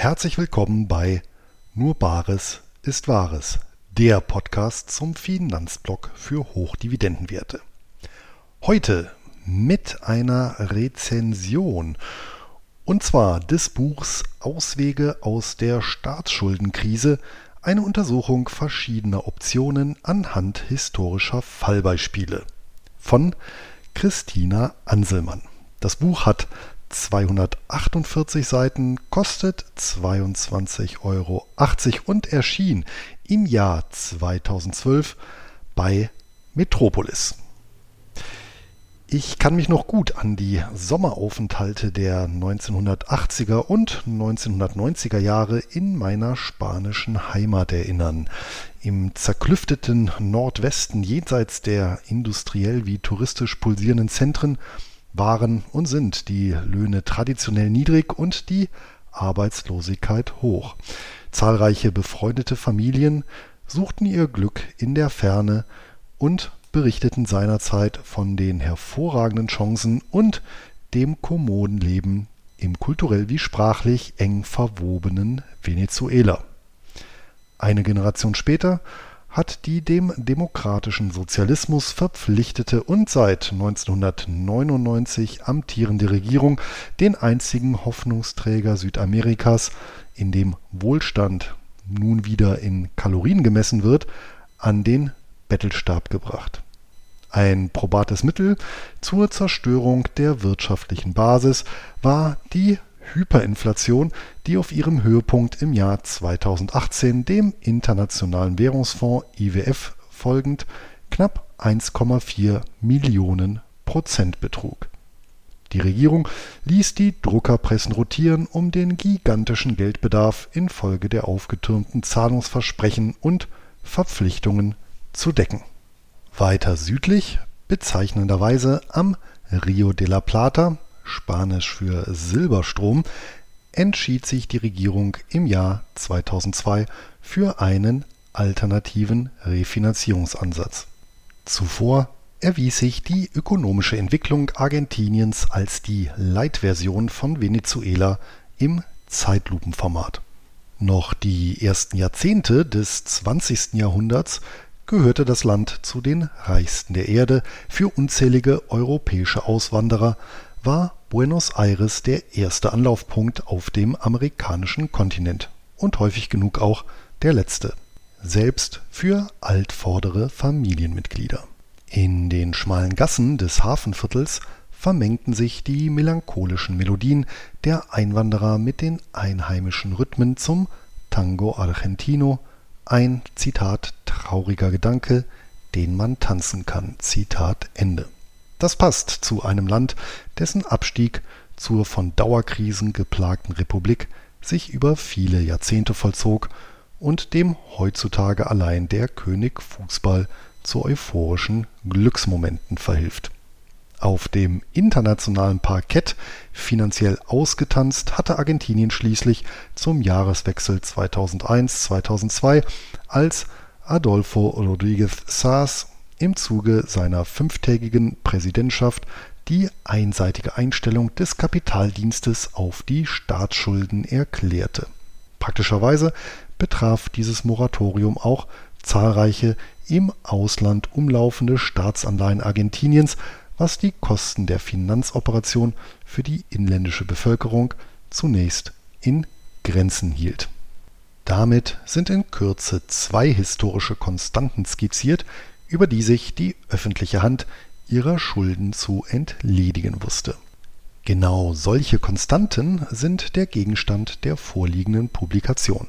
Herzlich willkommen bei Nur Bares ist Wahres, der Podcast zum Finanzblock für Hochdividendenwerte. Heute mit einer Rezension und zwar des Buchs Auswege aus der Staatsschuldenkrise, eine Untersuchung verschiedener Optionen anhand historischer Fallbeispiele von Christina Anselmann. Das Buch hat 248 Seiten, kostet 22,80 Euro und erschien im Jahr 2012 bei Metropolis. Ich kann mich noch gut an die Sommeraufenthalte der 1980er und 1990er Jahre in meiner spanischen Heimat erinnern. Im zerklüfteten Nordwesten jenseits der industriell wie touristisch pulsierenden Zentren waren und sind die Löhne traditionell niedrig und die Arbeitslosigkeit hoch. Zahlreiche befreundete Familien suchten ihr Glück in der Ferne und berichteten seinerzeit von den hervorragenden Chancen und dem kommoden Leben im kulturell wie sprachlich eng verwobenen Venezuela. Eine Generation später hat die dem demokratischen Sozialismus verpflichtete und seit 1999 amtierende Regierung den einzigen Hoffnungsträger Südamerikas, in dem Wohlstand nun wieder in Kalorien gemessen wird, an den Bettelstab gebracht. Ein probates Mittel zur Zerstörung der wirtschaftlichen Basis war die Hyperinflation, die auf ihrem Höhepunkt im Jahr 2018 dem Internationalen Währungsfonds IWF folgend knapp 1,4 Millionen Prozent betrug. Die Regierung ließ die Druckerpressen rotieren, um den gigantischen Geldbedarf infolge der aufgetürmten Zahlungsversprechen und Verpflichtungen zu decken. Weiter südlich, bezeichnenderweise am Rio de la Plata, Spanisch für Silberstrom, entschied sich die Regierung im Jahr 2002 für einen alternativen Refinanzierungsansatz. Zuvor erwies sich die ökonomische Entwicklung Argentiniens als die Leitversion von Venezuela im Zeitlupenformat. Noch die ersten Jahrzehnte des 20. Jahrhunderts gehörte das Land zu den reichsten der Erde. Für unzählige europäische Auswanderer war Buenos Aires der erste Anlaufpunkt auf dem amerikanischen Kontinent und häufig genug auch der letzte, selbst für altvordere Familienmitglieder. In den schmalen Gassen des Hafenviertels vermengten sich die melancholischen Melodien der Einwanderer mit den einheimischen Rhythmen zum Tango Argentino, ein Zitat trauriger Gedanke, den man tanzen kann. Zitat Ende. Das passt zu einem Land, dessen Abstieg zur von Dauerkrisen geplagten Republik sich über viele Jahrzehnte vollzog und dem heutzutage allein der König Fußball zu euphorischen Glücksmomenten verhilft. Auf dem internationalen Parkett finanziell ausgetanzt hatte Argentinien schließlich zum Jahreswechsel 2001-2002, als Adolfo Rodríguez Saas im Zuge seiner fünftägigen Präsidentschaft die einseitige Einstellung des Kapitaldienstes auf die Staatsschulden erklärte. Praktischerweise betraf dieses Moratorium auch zahlreiche im Ausland umlaufende Staatsanleihen Argentiniens, was die Kosten der Finanzoperation für die inländische Bevölkerung zunächst in Grenzen hielt. Damit sind in Kürze zwei historische Konstanten skizziert, über die sich die öffentliche Hand ihrer Schulden zu entledigen wusste. Genau solche Konstanten sind der Gegenstand der vorliegenden Publikation.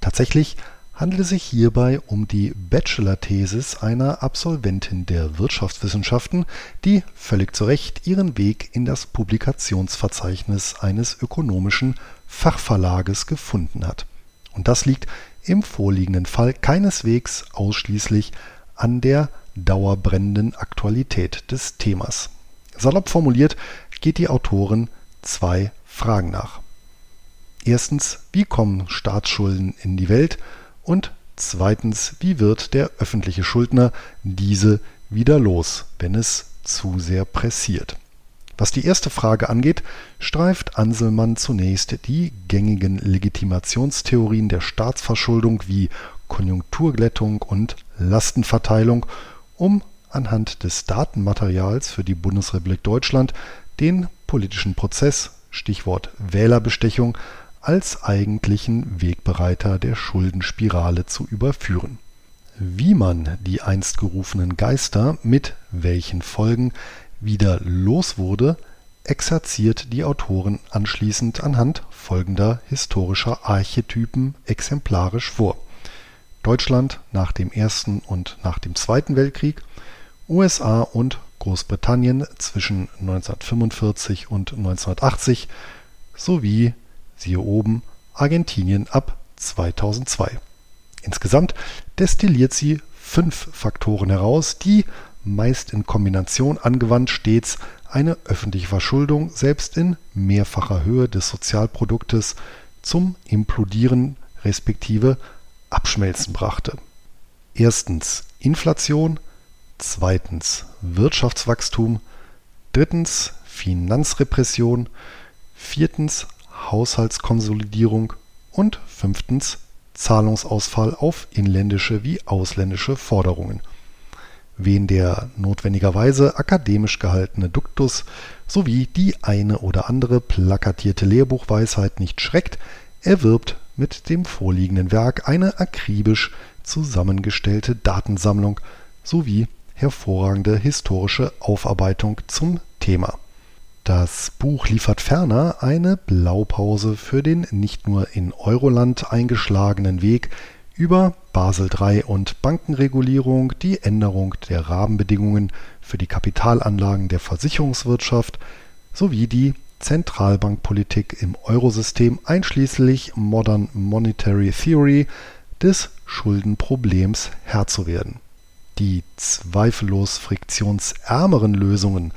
Tatsächlich handelt es sich hierbei um die Bachelor-Thesis einer Absolventin der Wirtschaftswissenschaften, die völlig zu Recht ihren Weg in das Publikationsverzeichnis eines ökonomischen Fachverlages gefunden hat. Und das liegt im vorliegenden Fall keineswegs ausschließlich an der dauerbrennenden Aktualität des Themas. Salopp formuliert geht die Autorin zwei Fragen nach. Erstens, wie kommen Staatsschulden in die Welt? Und zweitens, wie wird der öffentliche Schuldner diese wieder los, wenn es zu sehr pressiert? Was die erste Frage angeht, streift Anselmann zunächst die gängigen Legitimationstheorien der Staatsverschuldung wie Konjunkturglättung und Lastenverteilung, um anhand des Datenmaterials für die Bundesrepublik Deutschland den politischen Prozess Stichwort Wählerbestechung als eigentlichen Wegbereiter der Schuldenspirale zu überführen. Wie man die einst gerufenen Geister mit welchen Folgen wieder los wurde, exerziert die Autorin anschließend anhand folgender historischer Archetypen exemplarisch vor. Deutschland nach dem Ersten und nach dem Zweiten Weltkrieg, USA und Großbritannien zwischen 1945 und 1980 sowie, siehe oben, Argentinien ab 2002. Insgesamt destilliert sie fünf Faktoren heraus, die meist in Kombination angewandt stets eine öffentliche Verschuldung selbst in mehrfacher Höhe des Sozialproduktes zum Implodieren respektive Abschmelzen brachte. Erstens Inflation, zweitens Wirtschaftswachstum, drittens Finanzrepression, viertens Haushaltskonsolidierung und fünftens Zahlungsausfall auf inländische wie ausländische Forderungen wen der notwendigerweise akademisch gehaltene Duktus sowie die eine oder andere plakatierte Lehrbuchweisheit nicht schreckt, erwirbt mit dem vorliegenden Werk eine akribisch zusammengestellte Datensammlung sowie hervorragende historische Aufarbeitung zum Thema. Das Buch liefert ferner eine Blaupause für den nicht nur in Euroland eingeschlagenen Weg über Basel III und Bankenregulierung, die Änderung der Rahmenbedingungen für die Kapitalanlagen der Versicherungswirtschaft sowie die Zentralbankpolitik im Eurosystem einschließlich Modern Monetary Theory des Schuldenproblems Herr zu werden. Die zweifellos friktionsärmeren Lösungen,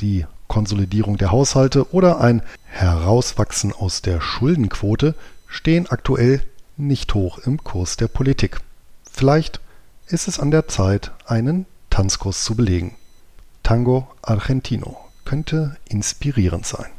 die Konsolidierung der Haushalte oder ein Herauswachsen aus der Schuldenquote stehen aktuell nicht hoch im Kurs der Politik. Vielleicht ist es an der Zeit, einen Tanzkurs zu belegen. Tango Argentino könnte inspirierend sein.